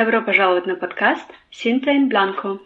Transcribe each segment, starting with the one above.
Добро пожаловать на подкаст «Синта ин Бланко».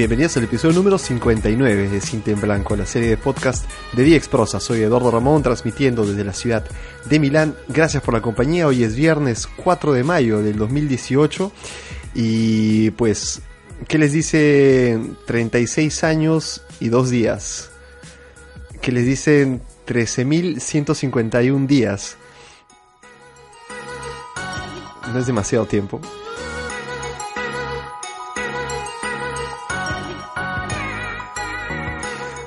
Bienvenidos al episodio número 59 de Cinta en Blanco, la serie de podcast de Día Exprosa. Soy Eduardo Ramón, transmitiendo desde la ciudad de Milán. Gracias por la compañía. Hoy es viernes 4 de mayo del 2018 y pues, ¿qué les dice 36 años y 2 días? ¿Qué les dicen 13.151 días? No es demasiado tiempo.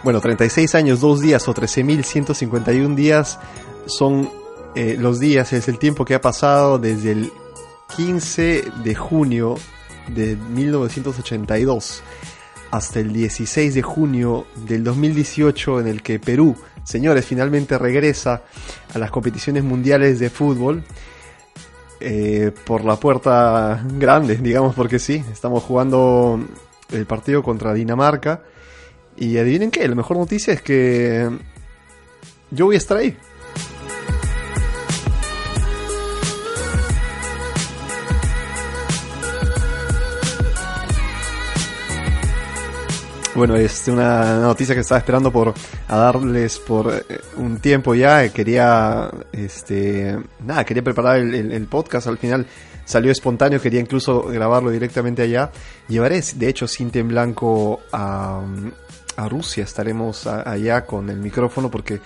Bueno, 36 años, 2 días o 13.151 días son eh, los días, es el tiempo que ha pasado desde el 15 de junio de 1982 hasta el 16 de junio del 2018 en el que Perú, señores, finalmente regresa a las competiciones mundiales de fútbol. Eh, por la puerta grande, digamos porque sí, estamos jugando el partido contra Dinamarca y adivinen qué, la mejor noticia es que yo voy a estar ahí. Bueno, es una noticia que estaba esperando por a darles por eh, un tiempo ya. Quería, este, nada, quería preparar el, podcast. Al final salió espontáneo. Quería incluso grabarlo directamente allá. Llevaré, de hecho, cinta en blanco a, a Rusia. Estaremos allá con el micrófono porque...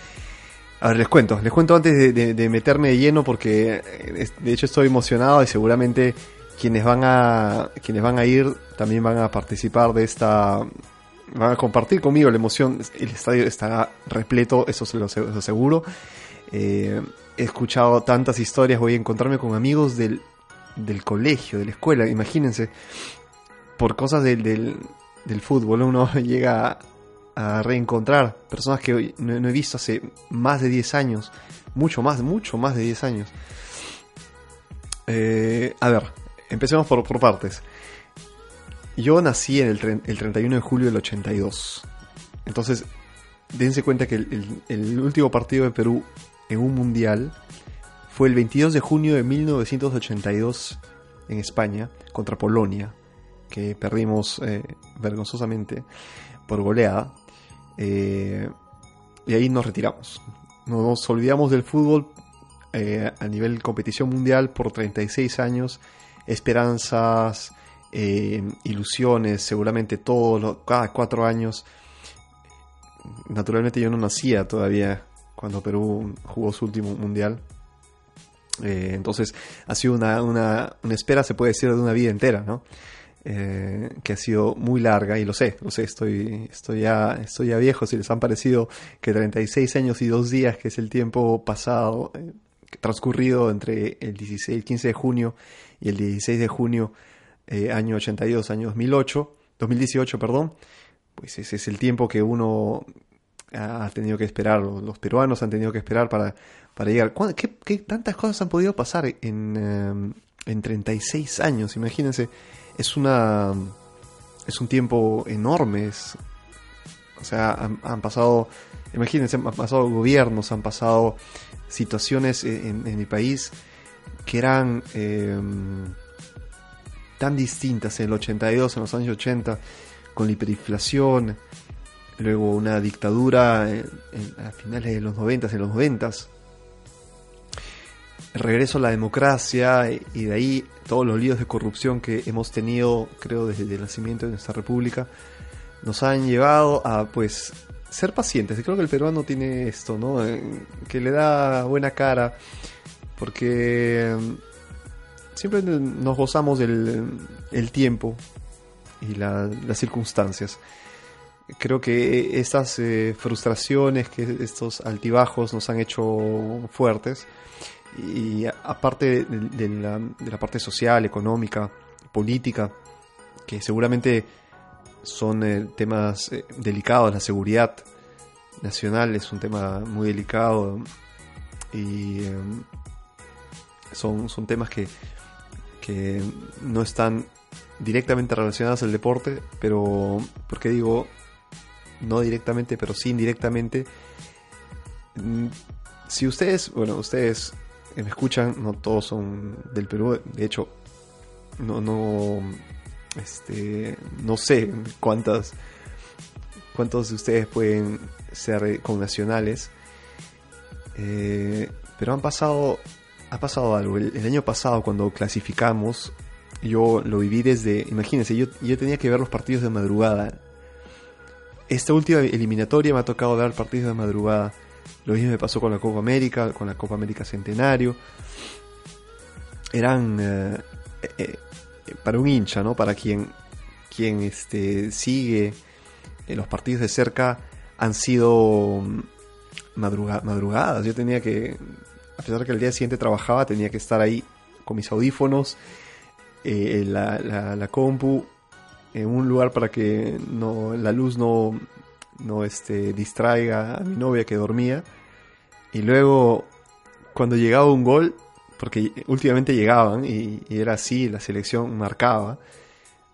A ver, les cuento, les cuento antes de, meterme de lleno porque eh, de hecho estoy emocionado y seguramente quienes van a quienes van a ir también van a participar de esta van a compartir conmigo la emoción. El estadio estará repleto, eso se lo, aseguro. Eh, he escuchado tantas historias, voy a encontrarme con amigos del, del colegio, de la escuela, imagínense, por cosas del, del, del fútbol uno llega a reencontrar personas que no, he visto hace más de 10 años, mucho más, mucho más de 10 años. Eh, a ver, empecemos por, por, partes. Yo nací en el, el, 31 de julio del 82. Entonces, dense cuenta que el, el, último partido de Perú en un mundial fue el 22 de junio de 1982 en España contra Polonia, que perdimos eh, vergonzosamente por goleada. Eh, y ahí nos retiramos. Nos olvidamos del fútbol eh, a nivel competición mundial por 36 años. Esperanzas, eh, ilusiones, seguramente todos cada cuatro años. Naturalmente yo no nacía todavía cuando Perú jugó su último mundial. entonces ha sido una, una, una, espera, se puede decir, de una vida entera, ¿no? Eh, que ha sido muy larga y lo sé, lo sé, estoy, estoy, ya, estoy ya viejo, si les han parecido que 36 años y dos días, que es el tiempo pasado, eh, transcurrido entre el 16, 15 de junio y el 16 de junio, eh, año 82, año 2008, 2018, perdón, pues ese es el tiempo que uno ha tenido que esperar, los peruanos han tenido que esperar para, para llegar. ¿Qué, ¿Qué, tantas cosas han podido pasar en, en 36 años? Imagínense es una es un tiempo enorme o sea han, pasado imagínense han pasado gobiernos han pasado situaciones en, mi país que eran em, tan distintas en el 82 en los años 80 con la hiperinflación luego una dictadura a finales de los 90 en los 90 el regreso a la democracia y de ahí todos los líos de corrupción que hemos tenido, creo, desde el nacimiento de nuestra república, nos han llevado a, pues, ser pacientes. Creo que el peruano tiene esto, ¿no? Eh, que le da buena cara, porque mm, siempre nos gozamos del el tiempo y las circunstancias. Creo que estas eh, frustraciones, que estos altibajos nos han hecho fuertes y aparte de, la, parte social, económica, política, que seguramente son eh, temas eh, delicados, la seguridad nacional es un tema muy delicado y em, son, son temas que, que no están directamente relacionados al deporte, pero, porque digo, no directamente, pero sí indirectamente, mm, si ustedes, bueno, ustedes me escuchan, no todos son del Perú, de hecho, no, no, este, no sé cuántas, cuántos de ustedes pueden ser con nacionales, eh, pero han pasado, ha pasado algo. El, año pasado cuando clasificamos, yo lo viví desde, imagínense, yo, yo tenía que ver los partidos de madrugada. Esta última eliminatoria me ha tocado ver partidos de madrugada. Lo mismo me pasó con la Copa América, con la Copa América Centenario. Eran eh, eh, para un hincha, ¿no? Para quien, quien este, sigue los partidos de cerca, han sido mm, madrugadas. Yo tenía que, a pesar de que el día siguiente trabajaba, tenía que estar ahí con mis audífonos, eh, la, la, compu, en un lugar para que no, la luz no, no este, distraiga a mi novia que dormía. Y luego, cuando llegaba un gol, porque últimamente llegaban y, era así, la selección marcaba,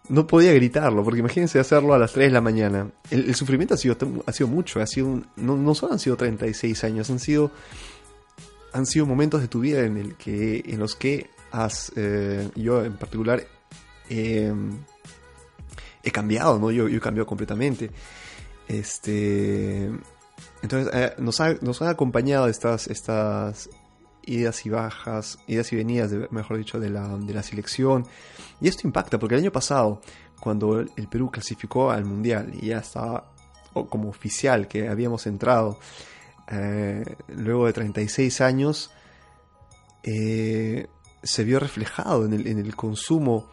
no podía gritarlo, porque imagínense hacerlo a las 3 de la mañana. El, sufrimiento ha sido, ha sido mucho, ha sido no, no solo han sido 36 años, han sido, han sido momentos de tu vida en, el que, en los que has, eh, yo en particular, he cambiado, ¿no? Yo, yo he cambiado completamente. Este, entonces, eh, nos, ha, nos han acompañado estas, idas y bajas, idas y venidas, mejor dicho, de la, de selección. Y esto impacta, porque el año pasado, cuando el Perú clasificó al Mundial y ya estaba como oficial que habíamos entrado, eh, luego de 36 años, eh, se vio reflejado en el consumo,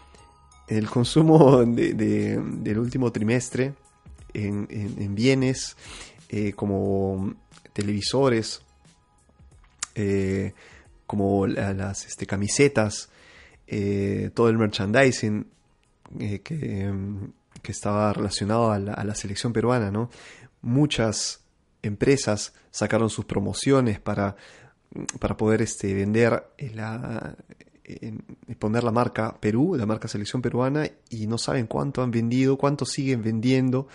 en el consumo del último trimestre, en, bienes eh, como televisores, eh, como las este, camisetas, eh, todo el merchandising eh, que, estaba relacionado a la, selección peruana, ¿no? Muchas empresas sacaron sus promociones para, para poder este, vender la, poner la marca Perú, la marca selección peruana, y no saben cuánto han vendido, cuánto siguen vendiendo.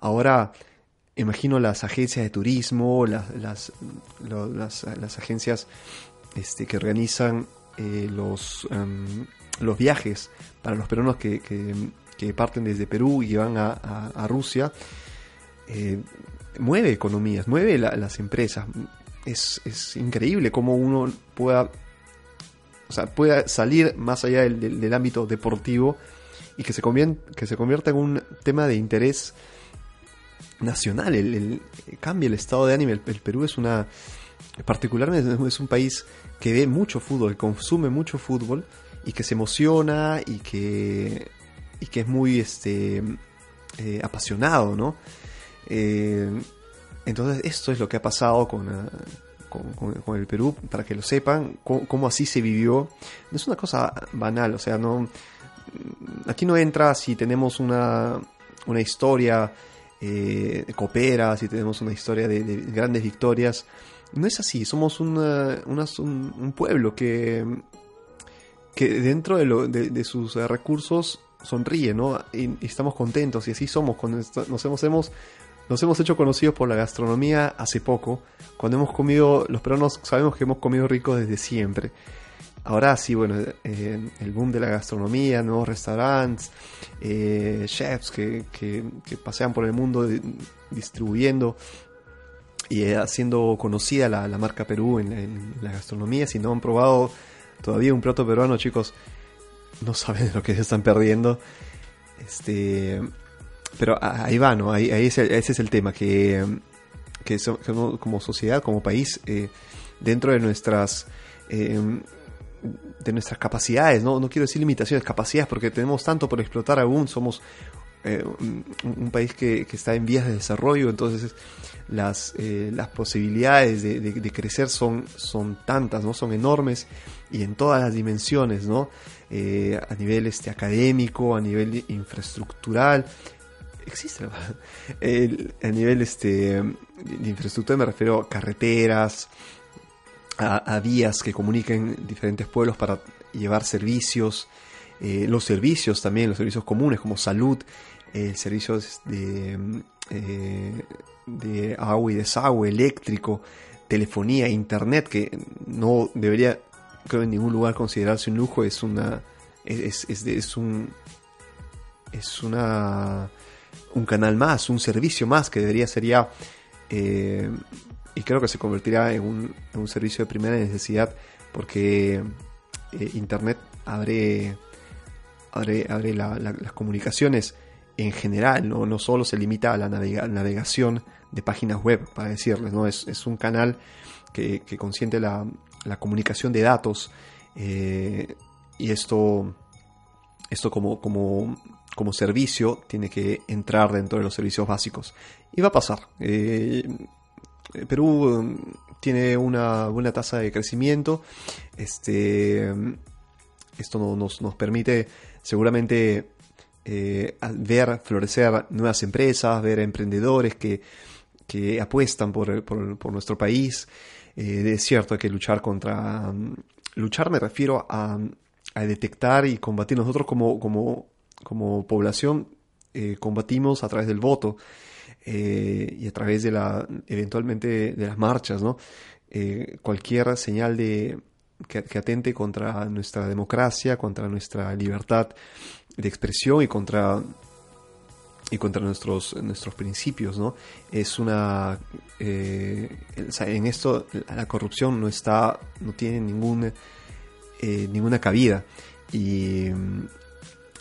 Ahora imagino las agencias de turismo, las, las, las, agencias este, que organizan eh, los, em, los viajes para los peruanos que, que, parten desde Perú y van a, Rusia, eh, mueve economías, mueve las empresas. Es, es, increíble cómo uno pueda, o sea, pueda salir más allá del, del, ámbito deportivo y que se, que se convierta en un tema de interés nacional, el, cambia el estado de ánimo. El, Perú es una, particularmente es un país que ve mucho fútbol, consume mucho fútbol y que se emociona y que, y que es muy este, eh, apasionado, ¿no? Eh, entonces esto es lo que ha pasado con, con, el Perú, para que lo sepan, cómo, así se vivió. No es una cosa banal, o sea, no aquí no entra si tenemos una, una historia eh, coopera, si tenemos una historia de, grandes victorias. No es así, somos un, pueblo que, que dentro de, sus recursos sonríe, ¿no? Y, estamos contentos y así somos. nos, hemos, nos hemos hecho conocidos por la gastronomía hace poco. Cuando hemos comido, los peruanos sabemos que hemos comido rico desde siempre. Ahora sí, bueno, eh, el boom de la gastronomía, nuevos restaurantes, eh, chefs que, pasean por el mundo distribuyendo y eh, haciendo conocida la, marca Perú en, la gastronomía. Si no han probado todavía un plato peruano, chicos, no saben lo que se están perdiendo. Este, pero ahí va, ¿no? Ahí, ese es el tema, que, que, como sociedad, como país, dentro de nuestras de nuestras capacidades, ¿no? no quiero decir limitaciones, capacidades, porque tenemos tanto por explotar aún, somos eh, un, país que, está en vías de desarrollo, entonces las, eh, las posibilidades de, crecer son, son tantas, ¿no? son enormes y en todas las dimensiones, ¿no? eh, a nivel este, académico, a nivel infraestructural. Existe, a nivel este, de infraestructura me refiero a carreteras, a, vías que comuniquen diferentes pueblos para llevar servicios, eh, los servicios también, los servicios comunes como salud, eh, servicios de, de agua y desagüe, eléctrico, telefonía, internet, que no debería, creo, en ningún lugar considerarse un lujo, es una. es, es un. es una. Un canal más, un servicio más que debería ser ya. Eh, y creo que se convertirá en un, en un, servicio de primera necesidad porque eh, internet abre abre, abre las comunicaciones en general, ¿no? no solo se limita a la navegación de páginas web, para decirles, ¿no? Es, un canal que, consiente la, comunicación de datos eh, y esto, esto como, como, como, servicio tiene que entrar dentro de los servicios básicos. Y va a pasar. Eh, Perú tiene una buena tasa de crecimiento. Este, esto nos, nos permite seguramente eh, ver florecer nuevas empresas, ver emprendedores que, que apuestan por, por, nuestro país. Eh, es cierto, hay que luchar contra... Mm, luchar me refiero a, a detectar y combatir. Nosotros como, como, como población eh, combatimos a través del voto y a través de la, eventualmente de las marchas, ¿no? cualquier señal de, que, atente contra nuestra democracia, contra nuestra libertad de expresión y contra y contra nuestros nuestros principios no es una eh, en esto la corrupción no está no tiene ningún eh, ninguna cabida y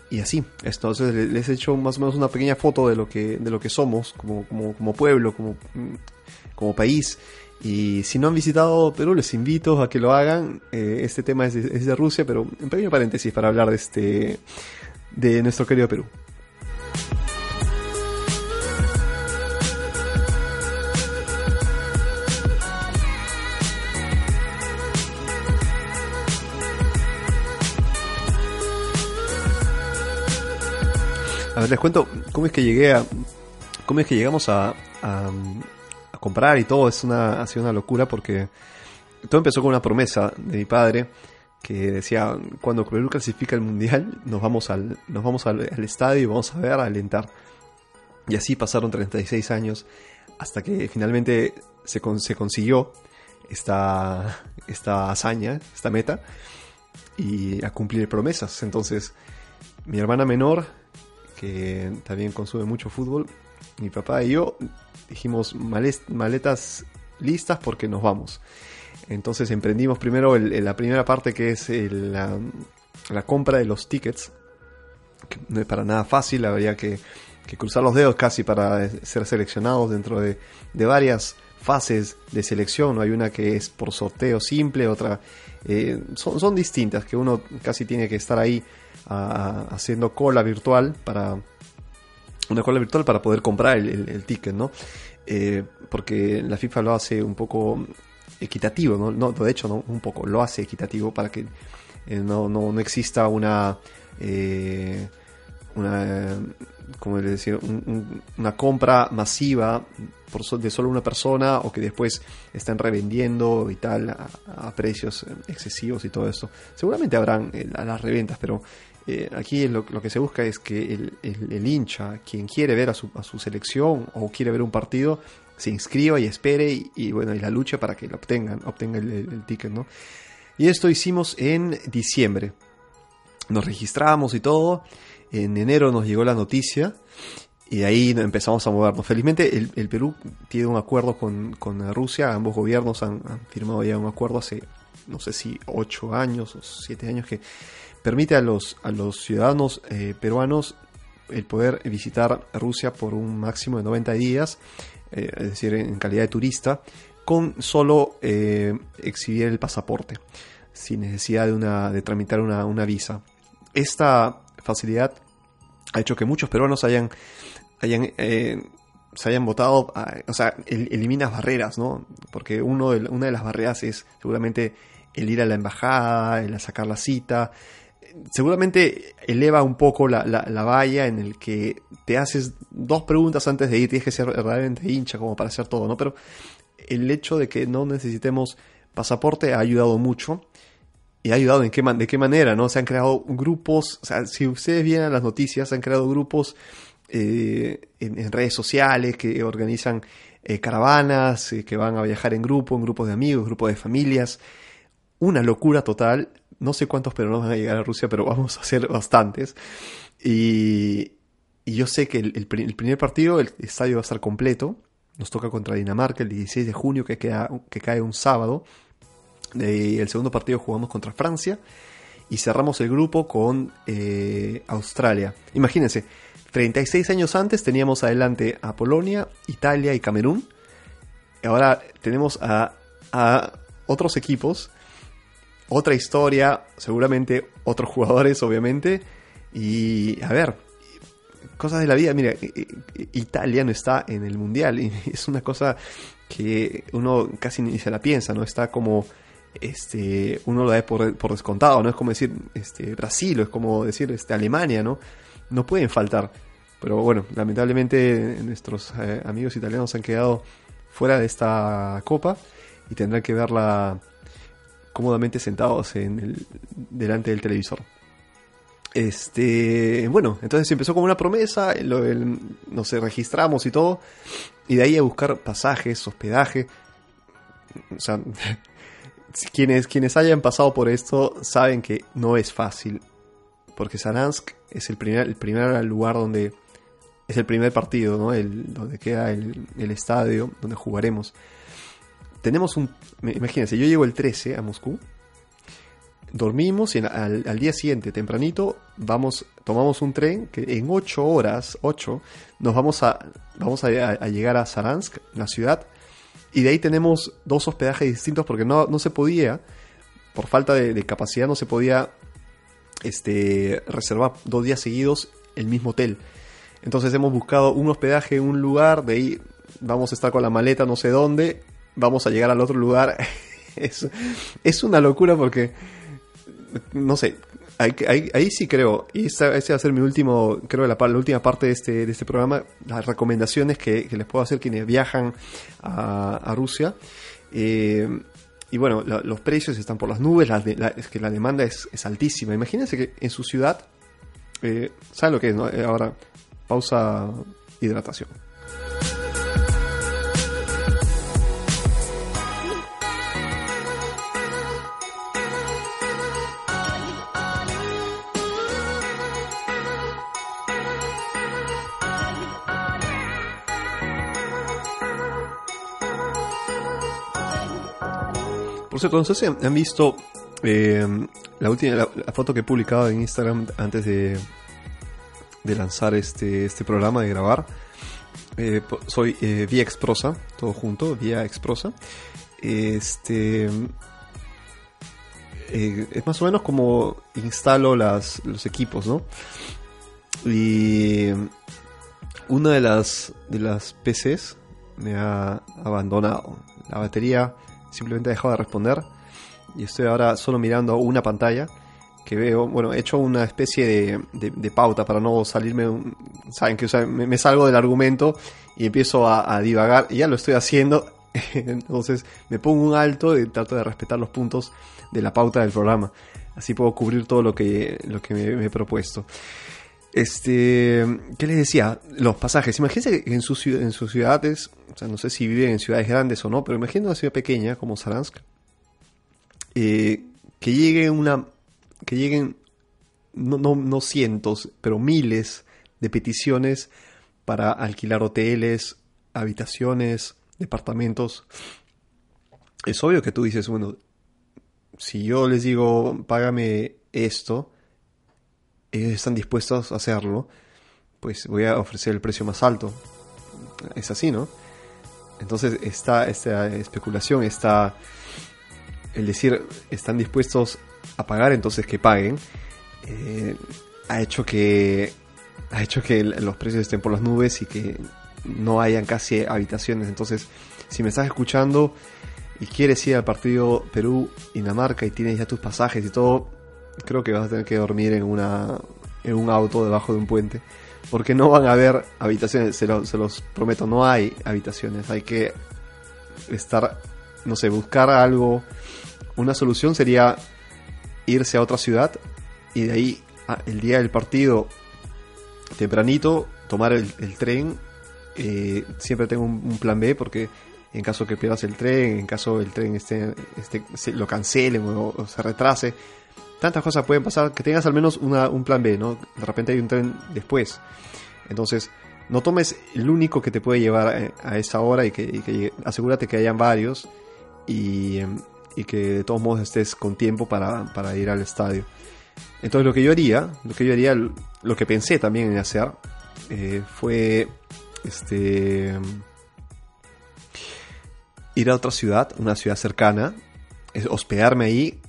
y así entonces les he hecho más o menos una pequeña foto de lo que de lo que somos como como, pueblo como como país y si no han visitado Perú, les invito a que lo hagan. Eh, este tema es de, es de, Rusia, pero un pequeño paréntesis para hablar de este de nuestro querido Perú. Les cuento cómo es que llegué a. cómo es que llegamos a, a, comprar y todo. Es una, ha sido una locura porque todo empezó con una promesa de mi padre que decía, cuando Perú clasifica el Mundial, nos vamos al, nos vamos al, estadio y vamos a ver, a alentar. Y así pasaron 36 años hasta que finalmente se, se consiguió esta, esta hazaña, esta meta, y a cumplir promesas. Entonces, mi hermana menor, que también consume mucho fútbol, mi papá y yo dijimos maletas listas porque nos vamos. Entonces emprendimos primero la primera parte que es la, compra de los tickets, que no es para nada fácil, habría que, cruzar los dedos casi para ser seleccionados dentro de, varias fases de selección. Hay una que es por sorteo simple, otra eh, son, distintas, que uno casi tiene que estar ahí haciendo cola virtual para una cola virtual para poder comprar el, ticket, ¿no? Eh, porque la FIFA lo hace un poco equitativo, ¿no? de hecho, un poco lo hace equitativo para que eh, no, no, no, exista una, eh, una como decir, una compra masiva por de solo una persona o que después estén revendiendo y tal a, precios excesivos y todo eso. Seguramente habrán eh, las reventas, pero aquí lo, lo, que se busca es que el, el, hincha, quien quiere ver a su, a su selección o quiere ver un partido, se inscriba y espere y, bueno, y la lucha para que lo obtengan, obtenga el, ticket, ¿no? Y esto hicimos en diciembre. Nos registramos y todo. En enero nos llegó la noticia y ahí empezamos a movernos. Felizmente el, Perú tiene un acuerdo con, con Rusia, ambos gobiernos han, firmado ya un acuerdo hace no sé si ocho años o siete años que permite a los, a los ciudadanos eh, peruanos el poder visitar Rusia por un máximo de 90 días eh, es decir, en calidad de turista, con solo eh, exhibir el pasaporte, sin necesidad de, una, de tramitar una, visa. Esta facilidad ha hecho que muchos peruanos hayan, hayan se hayan votado, o sea, elimina barreras, ¿no? Porque uno de, una de las barreras es seguramente el ir a la embajada, el sacar la cita. Seguramente eleva un poco la, la, valla en el que te haces dos preguntas antes de ir, tienes que ser realmente hincha como para hacer todo, ¿no? Pero el hecho de que no necesitemos pasaporte ha ayudado mucho. Y ha ayudado en qué de qué manera, ¿no? Se han creado grupos, o sea, si ustedes vienen las noticias, se han creado grupos eh, en, redes sociales que organizan eh, caravanas, eh, que van a viajar en grupo, en grupos de amigos, grupos de familias. Una locura total. No sé cuántos peruanos van a llegar a Rusia, pero vamos a hacer bastantes. Y, yo sé que el, primer partido, el estadio va a estar completo. Nos toca contra Dinamarca el 16 de junio, que, queda, que cae un sábado. Y el segundo partido jugamos contra Francia. Y cerramos el grupo con eh, Australia. Imagínense, 36 años antes teníamos adelante a Polonia, Italia y Camerún. Ahora tenemos a, a otros equipos otra historia, seguramente otros jugadores, obviamente. Y a ver, cosas de la vida. Mira, Italia no está en el mundial y es una cosa que uno casi ni se la piensa, ¿no? Está como. Este, uno lo da por, por descontado, ¿no? Es como decir este, Brasil, o es como decir este, Alemania, ¿no? No pueden faltar. Pero bueno, lamentablemente nuestros eh, amigos italianos han quedado fuera de esta copa y tendrán que verla cómodamente sentados en el, delante del televisor. Este, bueno, entonces empezó como una promesa, lo, nos registramos y todo, y de ahí a buscar pasajes, hospedaje. O sea, quienes, quienes hayan pasado por esto saben que no es fácil, porque Saransk es el primer, el primer lugar donde es el primer partido, ¿no? El, donde queda el, el estadio donde jugaremos tenemos un... Imagínense, yo llego el 13 a Moscú, dormimos y al, día siguiente, tempranito, vamos, tomamos un tren que en 8 horas, 8, nos vamos a, vamos a, llegar a Saransk, la ciudad, y de ahí tenemos dos hospedajes distintos porque no, no se podía, por falta de, capacidad, no se podía este, reservar dos días seguidos el mismo hotel. Entonces hemos buscado un hospedaje en un lugar, de ahí vamos a estar con la maleta no sé dónde, vamos a llegar al otro lugar. es, es una locura porque, no sé, ahí, sí creo, y ese va a ser mi último, creo la, la última parte de este, de este programa, las recomendaciones que, les puedo hacer quienes viajan a, Rusia. Eh, y bueno, los precios están por las nubes, es que la demanda es, altísima. Imagínense que en su ciudad, eh, ¿saben lo que es? Eh, ahora, pausa hidratación. Por cierto, no sé si han visto eh, la última la, foto que he publicado en Instagram antes de, de lanzar este, este programa, de grabar. Eh, soy eh, Vía Exprosa, todo junto, Vía Exprosa. Este eh, es más o menos como instalo las, los equipos, ¿no? Y una de las de las PCs me ha abandonado. La batería simplemente he dejado de responder y estoy ahora solo mirando una pantalla que veo, bueno, he hecho una especie de, pauta para no salirme, saben que me, salgo del argumento y empiezo a, divagar, y ya lo estoy haciendo, entonces me pongo un alto y trato de respetar los puntos de la pauta del programa, así puedo cubrir todo lo que, lo que me, he propuesto. Este, ¿qué les decía? Los pasajes. Imagínense que en, en sus ciudades o sea, no sé si viven en ciudades grandes o no, pero imagino una ciudad pequeña como Saransk, eh, que lleguen una, que lleguen no, no, cientos, pero miles de peticiones para alquilar hoteles, habitaciones, departamentos. Es obvio que tú dices, bueno, si yo les digo, págame esto, ellos están dispuestos a hacerlo, pues voy a ofrecer el precio más alto. Es así, ¿no? Entonces está esta especulación, está el decir están dispuestos a pagar, entonces que paguen, eh, ha hecho que ha hecho que los precios estén por las nubes y que no hayan casi habitaciones. Entonces, si me estás escuchando y quieres ir al partido Perú-Dinamarca y tienes ya tus pasajes y todo, creo que vas a tener que dormir en, una, en un auto debajo de un puente. Porque no van a haber habitaciones, se, los prometo, no hay habitaciones. Hay que estar, no sé, buscar algo. Una solución sería irse a otra ciudad y de ahí el día del partido tempranito tomar el, tren. Eh, siempre tengo un, plan B porque en caso que pierdas el tren, en caso el tren esté, se, lo cancelen o, se retrase, tantas cosas pueden pasar que tengas al menos una, un plan B, ¿no? De repente hay un tren después. Entonces, no tomes el único que te puede llevar a, esa hora y que, asegúrate que hayan varios y, que de todos modos estés con tiempo para, para ir al estadio. Entonces lo que yo haría, lo que yo haría, lo que pensé también en hacer, eh, fue este ir a otra ciudad, una ciudad cercana, hospedarme ahí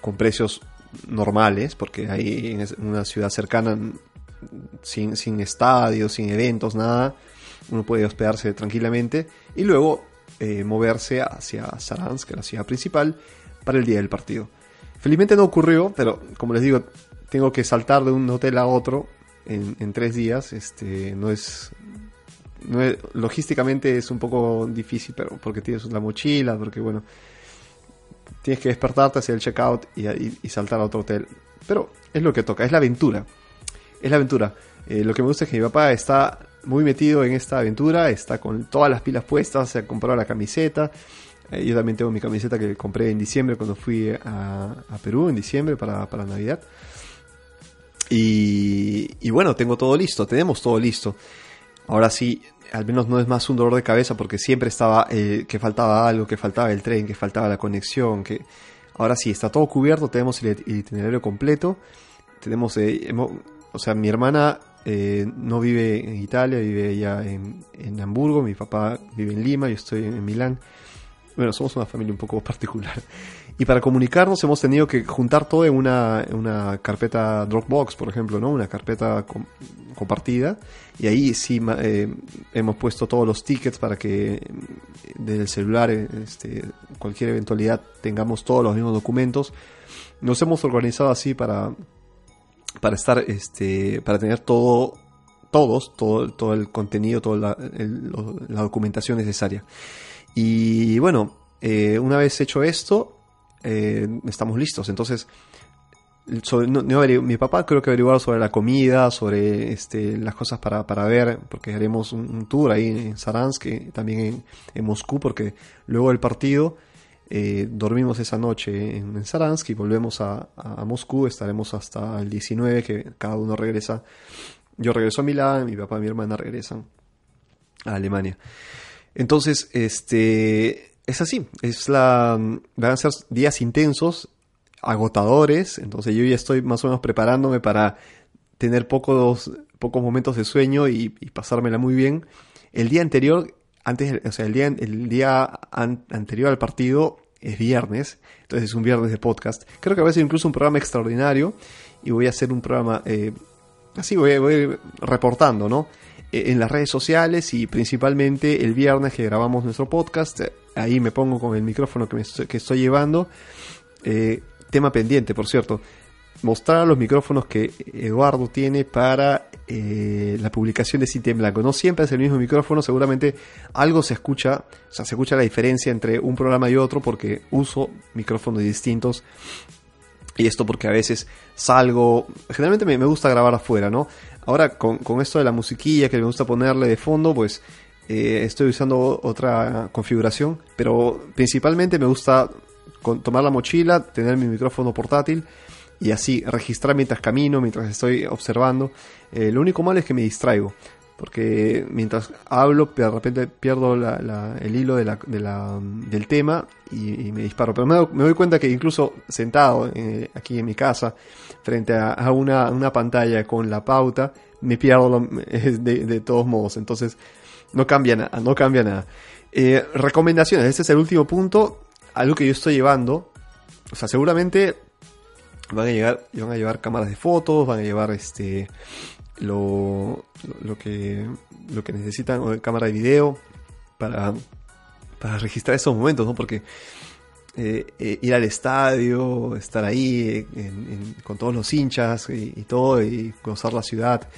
con precios normales, porque ahí en una ciudad cercana, sin, sin estadios, sin eventos, nada, uno puede hospedarse tranquilamente y luego eh, moverse hacia Saransk, la ciudad principal, para el día del partido. Felizmente no ocurrió, pero como les digo, tengo que saltar de un hotel a otro en, tres días. Este, no es, no logísticamente es un poco difícil, pero porque tienes la mochila, porque bueno, tienes que despertarte, hacer el checkout y, y, saltar a otro hotel. Pero es lo que toca, es la aventura. Es la aventura. Eh, lo que me gusta es que mi papá está muy metido en esta aventura, está con todas las pilas puestas, se ha comprado la camiseta, eh, yo también tengo mi camiseta que compré en diciembre cuando fui a, Perú, en diciembre para, Navidad. Y, bueno, tengo todo listo, tenemos todo listo. Ahora sí, al menos no es más un dolor de cabeza porque siempre estaba eh, que faltaba algo, que faltaba el tren, que faltaba la conexión, que ahora sí está todo cubierto, tenemos el itinerario completo, tenemos, eh, o sea, mi hermana no vive en Italia, vive allá en, en, Hamburgo, mi papá vive en Lima, yo estoy en Milán. Bueno, somos una familia un poco particular. Y para comunicarnos hemos tenido que juntar todo en una, una carpeta Dropbox, por ejemplo, ¿no? Una carpeta compartida. Y ahí sí eh, hemos puesto todos los tickets para que desde el celular, este, cualquier eventualidad, tengamos todos los mismos documentos. Nos hemos organizado así para, para estar, este, para tener todo todos, todo, todo el contenido, toda la documentación necesaria. Y bueno, eh, una vez hecho esto, eh, estamos listos. Entonces, mi papá creo que averiguado sobre la comida, sobre este, las cosas para, para ver, porque haremos un, tour ahí en Saransk, también en, Moscú, porque luego del partido eh, dormimos esa noche en, Saransk y volvemos a, a, Moscú, estaremos hasta el 19, que cada uno regresa. Yo regreso a Milán, mi papá y mi hermana regresan a Alemania. Entonces, este, es así, es la, van a ser días intensos, agotadores, entonces yo ya estoy más o menos preparándome para tener pocos, pocos momentos de sueño y, pasármela muy bien. El día anterior, antes, o sea, el día, el día anterior al partido es viernes, entonces es un viernes de podcast. Creo que va a ser incluso un programa extraordinario y voy a hacer un programa, eh, así voy, voy reportando, ¿no? Eh, en las redes sociales y principalmente el viernes que grabamos nuestro podcast. Eh, ahí me pongo con el micrófono que, me estoy, que estoy llevando. Eh, tema pendiente, por cierto. Mostrar los micrófonos que Eduardo tiene para la publicación de Cinta en Blanco. No siempre es el mismo micrófono, seguramente algo se escucha, o sea, se escucha la diferencia entre un programa y otro porque uso micrófonos distintos y esto porque a veces salgo, generalmente me, gusta grabar afuera, ¿no? Ahora con, esto de la musiquilla que me gusta ponerle de fondo, pues eh, estoy usando otra configuración, pero principalmente me gusta tomar la mochila, tener mi micrófono portátil y así registrar mientras camino, mientras estoy observando. Eh, lo único malo es que me distraigo porque mientras hablo de repente pierdo el hilo de del tema y, me disparo. Pero me, doy cuenta que incluso sentado eh, aquí en mi casa, frente a, una, pantalla con la pauta, me pierdo de, todos modos. Entonces no cambia nada, no cambia nada. Eh, recomendaciones, este es el último punto, algo que yo estoy llevando. O sea, seguramente van a llegar, van a llevar cámaras de fotos, van a llevar este lo, lo, que, lo que necesitan, o cámara de video, para, para registrar esos momentos, ¿no? Porque ir al estadio, estar ahí con todos los hinchas y, todo, y gozar la ciudad.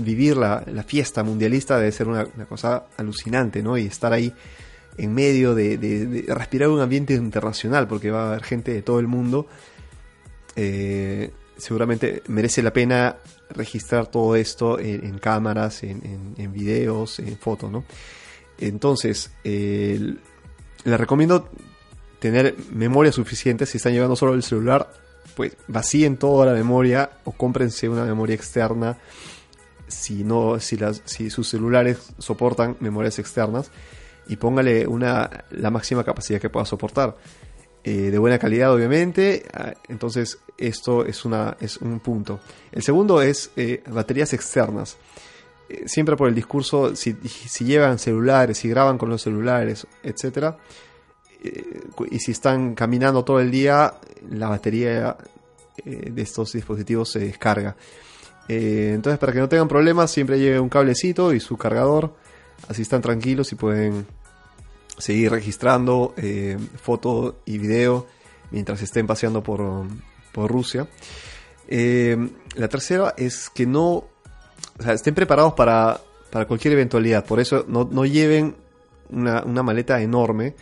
vivir la, fiesta mundialista debe ser una, cosa alucinante, ¿no? Y estar ahí en medio de, respirar un ambiente internacional, porque va a haber gente de todo el mundo. Seguramente merece la pena registrar todo esto en, cámaras, en, videos, en fotos, ¿no? Entonces, le recomiendo tener memoria suficiente. Si están llevando solo el celular, pues vacíen toda la memoria o cómprense una memoria externa. Si no, si, las, si sus celulares soportan memorias externas y póngale una, la máxima capacidad que pueda soportar. Eh, de buena calidad, obviamente. Ah, entonces, esto es, una, es un punto. El segundo es eh, baterías externas. Eh, siempre por el discurso, si, llevan celulares, si graban con los celulares, etc. y si están caminando todo el día, la batería de estos dispositivos se descarga. entonces, para que no tengan problemas, siempre lleve un cablecito y su cargador. Así están tranquilos y pueden seguir registrando eh, foto y video mientras estén paseando por, Rusia. Eh, la tercera es que no, estén preparados para, para cualquier eventualidad. Por eso no, lleven una, maleta enorme.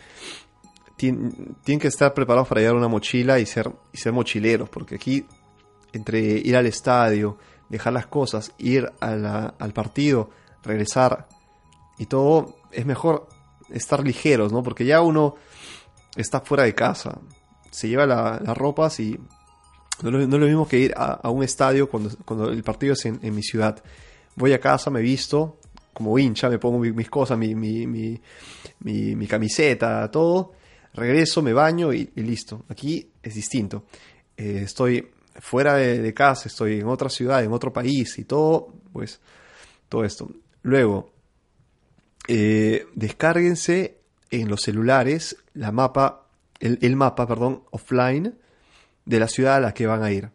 tienen que estar preparados para llevar una mochila y ser, y ser mochileros, porque aquí entre ir al estadio, dejar las cosas, ir al partido, regresar y todo, es mejor estar ligeros, ¿no? Porque ya uno está fuera de casa, se lleva las ropas y no, es lo mismo que ir a, un estadio cuando, cuando, el partido es en, mi ciudad. Voy a casa, me visto como hincha, me pongo mis cosas, mi, mi, mi, mi, camiseta, todo, regreso, me baño y, listo. Aquí es distinto. Eh, estoy fuera de, casa, estoy en otra ciudad, en otro país y todo, pues todo esto. Luego, eh, descárguense en los celulares la mapa, el, mapa, perdón, offline de la ciudad a la que van a ir.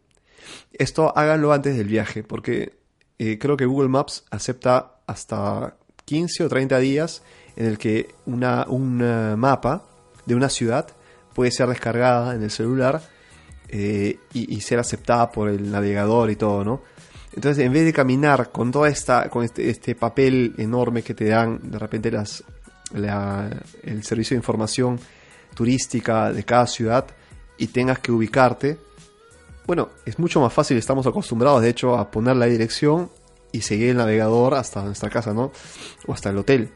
Esto háganlo antes del viaje, porque eh, creo que Google Maps acepta hasta 15 o 30 días en el que una, un mapa de una ciudad puede ser descargada en el celular eh, y, y, ser aceptada por el navegador y todo, ¿no? Entonces, en vez de caminar con toda esta, con este, este papel enorme que te dan de repente las, el servicio de información turística de cada ciudad y tengas que ubicarte, bueno, es mucho más fácil, estamos acostumbrados de hecho a poner la dirección y seguir el navegador hasta nuestra casa, ¿no? O hasta el hotel.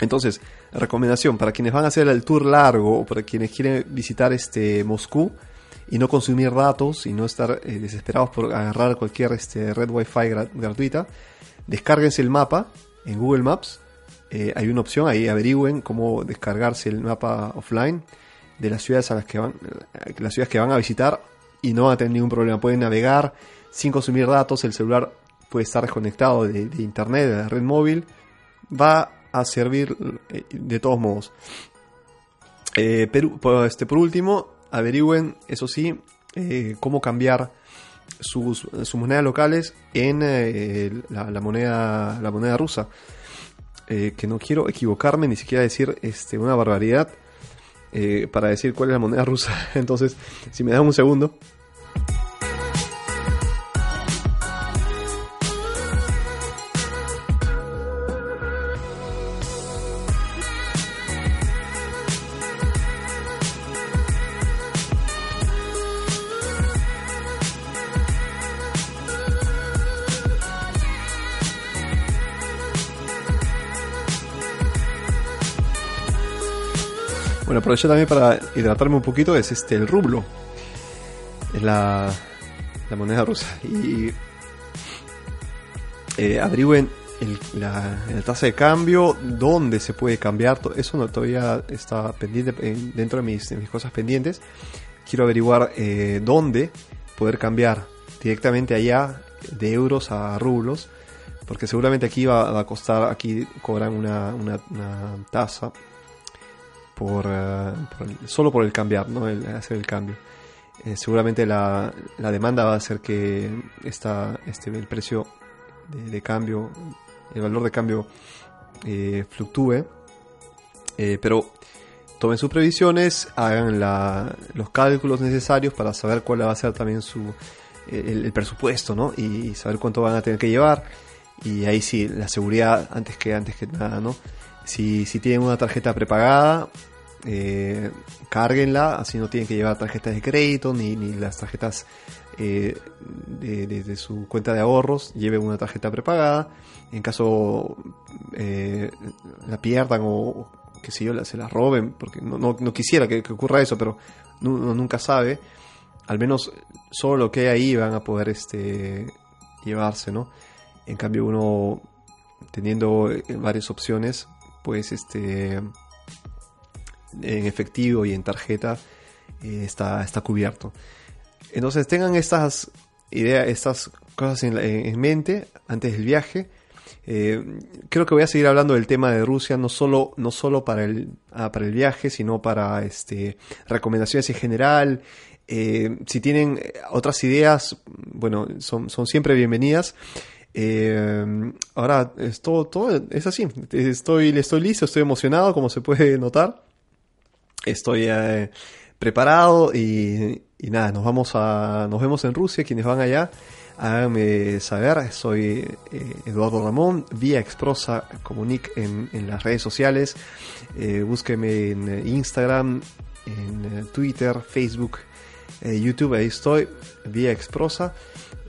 Entonces, recomendación para quienes van a hacer el tour largo o para quienes quieren visitar este Moscú, y no consumir datos y no estar eh, desesperados por agarrar cualquier este, red wifi gratuita, descárguense el mapa en Google Maps. Eh, hay una opción ahí, averigüen cómo descargarse el mapa offline de las ciudades a las que van, eh, las ciudades que van a visitar y no van a tener ningún problema. Pueden navegar sin consumir datos, el celular puede estar desconectado de, internet, de la red móvil, va a servir de todos modos. pero, este, por último, averigüen, eso sí, eh, cómo cambiar sus, monedas locales en eh, la, moneda, la moneda rusa. Eh, que no quiero equivocarme ni siquiera decir este, una barbaridad para decir cuál es la moneda rusa. Entonces, si me dan un segundo. Bueno, aprovecho también para hidratarme un poquito, es este el rublo. Es la, moneda rusa. Y eh, averigüen la, tasa de cambio, dónde se puede cambiar. Eso no, todavía está pendiente dentro de mis, cosas pendientes. Quiero averiguar eh, dónde poder cambiar directamente allá de euros a rublos. Porque seguramente aquí va, a costar, aquí cobran una tasa por, eh, solo por el cambiar, ¿no? El, hacer el cambio. Eh, seguramente la, la, demanda va a hacer que esta, este, el precio de, cambio, el valor de cambio eh, fluctúe. pero tomen sus previsiones, hagan los cálculos necesarios para saber cuál va a ser también su el, presupuesto, ¿no? Y saber cuánto van a tener que llevar. Y ahí sí, la seguridad antes que antes que nada, ¿no? Si, si tienen una tarjeta prepagada, eh, cárguenla, así no tienen que llevar tarjetas de crédito ni, ni las tarjetas eh, de, su cuenta de ahorros, lleven una tarjeta prepagada. En caso eh, la pierdan o que si yo se la roben, porque no, no, quisiera que, ocurra eso, pero uno nunca sabe. Al menos solo lo que hay ahí van a poder este, llevarse, ¿no? En cambio uno teniendo eh, varias opciones, pues este en efectivo y en tarjeta está, está cubierto. Entonces tengan estas ideas, estas cosas en, mente antes del viaje. Eh, creo que voy a seguir hablando del tema de Rusia, no solo, no solo para, el, ah, para el viaje, sino para este, recomendaciones en general. Eh, si tienen otras ideas, bueno, son, son siempre bienvenidas. Eh, ahora, es todo, todo es así. Estoy, estoy listo, estoy emocionado, como se puede notar. Estoy preparado y, nada, nos vamos a, nos vemos en Rusia, quienes van allá, háganme saber, soy eh, Eduardo Ramón, vía Exprosa Comunic en, en las redes sociales, eh, búsqueme en Instagram, en eh, Twitter, Facebook, YouTube, ahí estoy, vía Exprosa.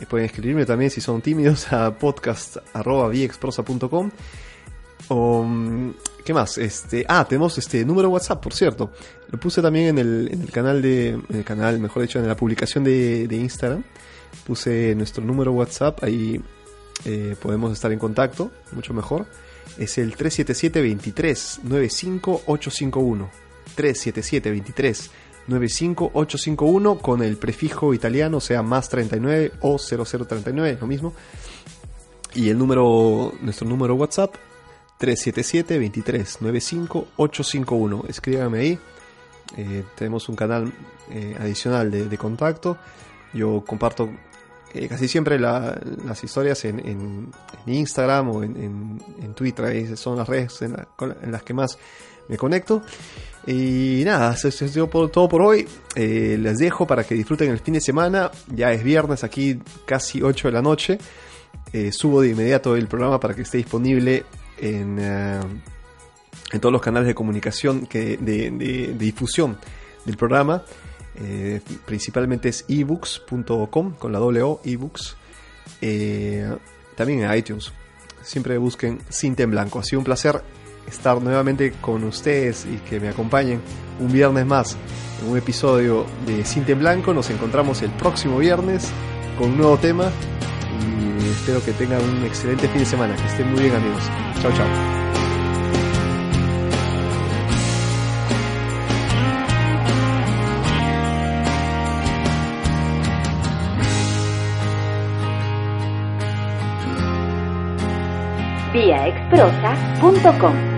pueden escribirme también si son tímidos a podcast.viaexprosa.com o mm, ¿Qué más? Este, ah, tenemos este número WhatsApp, por cierto. Lo puse también en el, en el canal de, en el canal, mejor dicho, en la publicación de, de Instagram. Puse nuestro número WhatsApp, ahí eh, podemos estar en contacto, mucho mejor. Es el 377 23 95851 377 23 95851 con el prefijo italiano, sea más 39 o 0039, lo mismo. Y el número, nuestro número WhatsApp 377-2395-851. Escríbame ahí. Eh, tenemos un canal eh, adicional de, contacto. Yo comparto eh, casi siempre las historias en, Instagram o en, Twitter. son las redes en, las que más me conecto. Y nada, eso es todo por hoy. les dejo para que disfruten el fin de semana. Ya es viernes aquí, casi 8 de la noche. subo de inmediato el programa para que esté disponible en, eh, en todos los canales de comunicación que, de, difusión del programa. Eh, principalmente es ebooks.com con la doble O, ebooks. Eh, también en iTunes. Siempre busquen Cinta en Blanco. Ha sido un placer estar nuevamente con ustedes y que me acompañen un viernes más en un episodio de Cinta en Blanco. Nos encontramos el próximo viernes con un nuevo tema y espero que tengan un excelente fin de semana. Que estén muy bien amigos. Chao, chao. viaexprosa.com